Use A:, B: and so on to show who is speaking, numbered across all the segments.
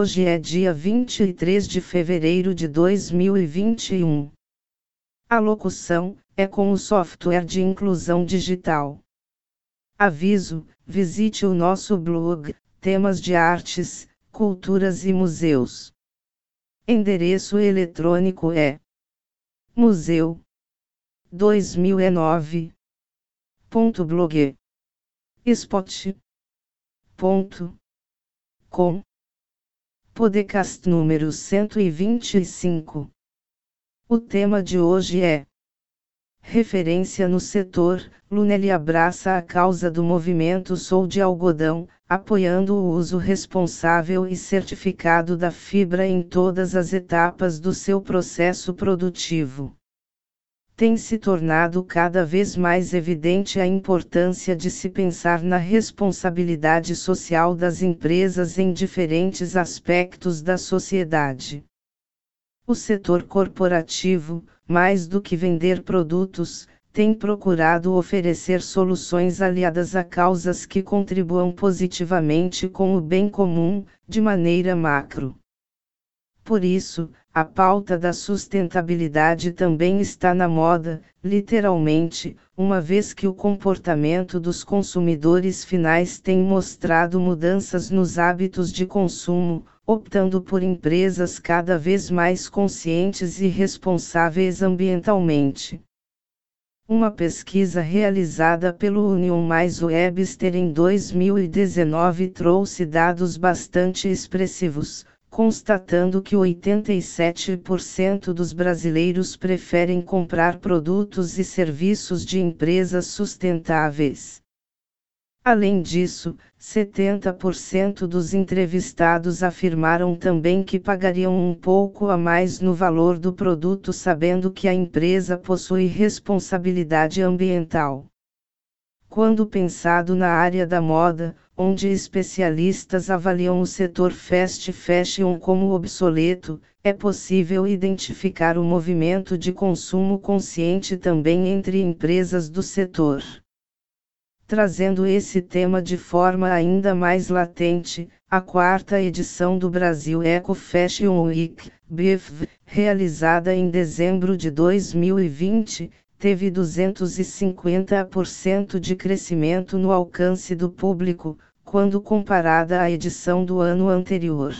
A: Hoje é dia 23 de fevereiro de 2021. A locução é com o software de inclusão digital. Aviso: visite o nosso blog, temas de artes, culturas e museus. Endereço eletrônico é museu 2009.blog spot.com Podcast número 125. O tema de hoje é Referência no setor. Lunelli abraça a causa do movimento Sou de Algodão, apoiando o uso responsável e certificado da fibra em todas as etapas do seu processo produtivo tem se tornado cada vez mais evidente a importância de se pensar na responsabilidade social das empresas em diferentes aspectos da sociedade. O setor corporativo, mais do que vender produtos, tem procurado oferecer soluções aliadas a causas que contribuam positivamente com o bem comum, de maneira macro. Por isso, a pauta da sustentabilidade também está na moda, literalmente, uma vez que o comportamento dos consumidores finais tem mostrado mudanças nos hábitos de consumo, optando por empresas cada vez mais conscientes e responsáveis ambientalmente. Uma pesquisa realizada pelo Union Mais Webster em 2019 trouxe dados bastante expressivos constatando que 87% dos brasileiros preferem comprar produtos e serviços de empresas sustentáveis. Além disso, 70% dos entrevistados afirmaram também que pagariam um pouco a mais no valor do produto sabendo que a empresa possui responsabilidade ambiental. Quando pensado na área da moda, onde especialistas avaliam o setor fast fashion como obsoleto, é possível identificar o movimento de consumo consciente também entre empresas do setor. Trazendo esse tema de forma ainda mais latente, a quarta edição do Brasil Eco Fashion Week, BIFV, realizada em dezembro de 2020, teve 250% de crescimento no alcance do público, quando comparada à edição do ano anterior.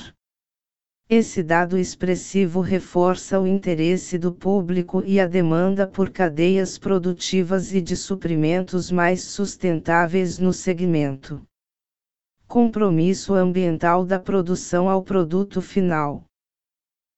A: Esse dado expressivo reforça o interesse do público e a demanda por cadeias produtivas e de suprimentos mais sustentáveis no segmento. Compromisso ambiental da produção ao produto final.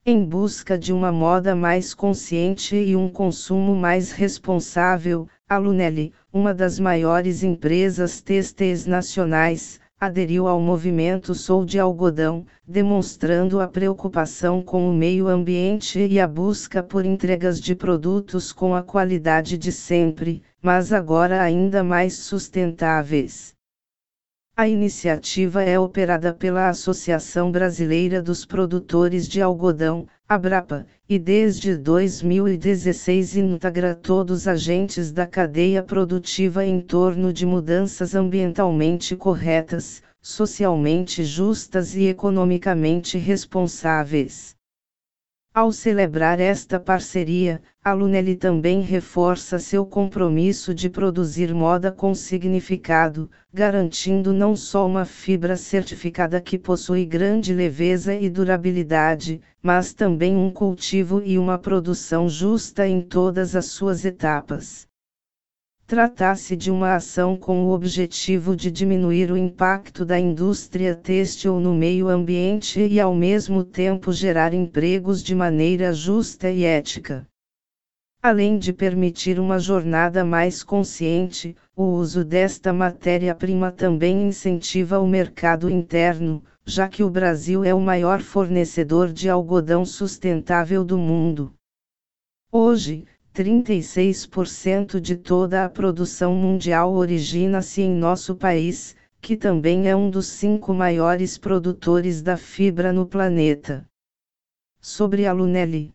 A: Em busca de uma moda mais consciente e um consumo mais responsável, a Lunelli, uma das maiores empresas têxteis nacionais, aderiu ao movimento Sou de Algodão, demonstrando a preocupação com o meio ambiente e a busca por entregas de produtos com a qualidade de sempre, mas agora ainda mais sustentáveis. A iniciativa é operada pela Associação Brasileira dos Produtores de Algodão, Abrapa, e desde 2016 integra todos os agentes da cadeia produtiva em torno de mudanças ambientalmente corretas, socialmente justas e economicamente responsáveis. Ao celebrar esta parceria, a Lunelli também reforça seu compromisso de produzir moda com significado, garantindo não só uma fibra certificada que possui grande leveza e durabilidade, mas também um cultivo e uma produção justa em todas as suas etapas. Trata-se de uma ação com o objetivo de diminuir o impacto da indústria têxtil no meio ambiente e ao mesmo tempo gerar empregos de maneira justa e ética. Além de permitir uma jornada mais consciente, o uso desta matéria-prima também incentiva o mercado interno, já que o Brasil é o maior fornecedor de algodão sustentável do mundo. Hoje, 36% de toda a produção mundial origina-se em nosso país, que também é um dos cinco maiores produtores da fibra no planeta. Sobre a Lunelli.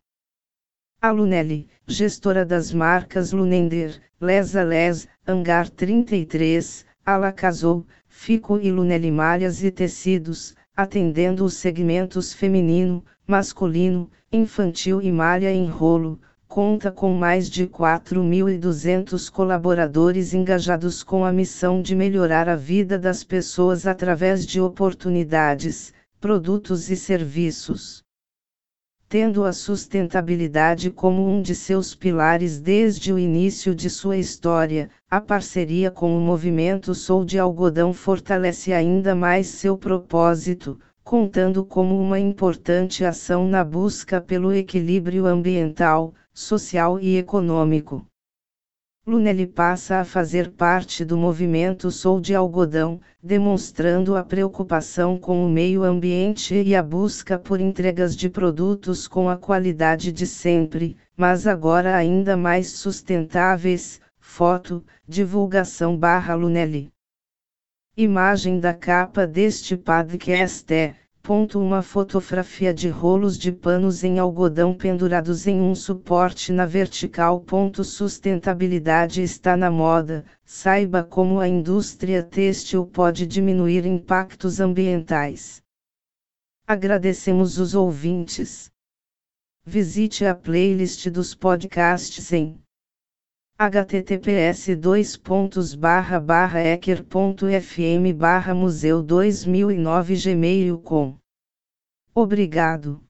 A: A Lunelli, gestora das marcas Lunender, Lesa Les, Hangar 33, Alacazou, Fico e Lunelli Malhas e Tecidos, atendendo os segmentos feminino, masculino, infantil e malha em rolo, conta com mais de 4.200 colaboradores engajados com a missão de melhorar a vida das pessoas através de oportunidades, produtos e serviços. Tendo a sustentabilidade como um de seus pilares desde o início de sua história, a parceria com o movimento Sou de Algodão fortalece ainda mais seu propósito, contando como uma importante ação na busca pelo equilíbrio ambiental, social e econômico. Lunelli passa a fazer parte do movimento Sou de Algodão, demonstrando a preocupação com o meio ambiente e a busca por entregas de produtos com a qualidade de sempre, mas agora ainda mais sustentáveis. Foto, divulgação barra Lunelli. Imagem da capa deste podcast é uma fotografia de rolos de panos em algodão pendurados em um suporte na vertical. Sustentabilidade está na moda. Saiba como a indústria têxtil pode diminuir impactos ambientais. Agradecemos os ouvintes. Visite a playlist dos podcasts em https dois pontos barra barra ecker.fm barra museu 2009 gmail com Obrigado.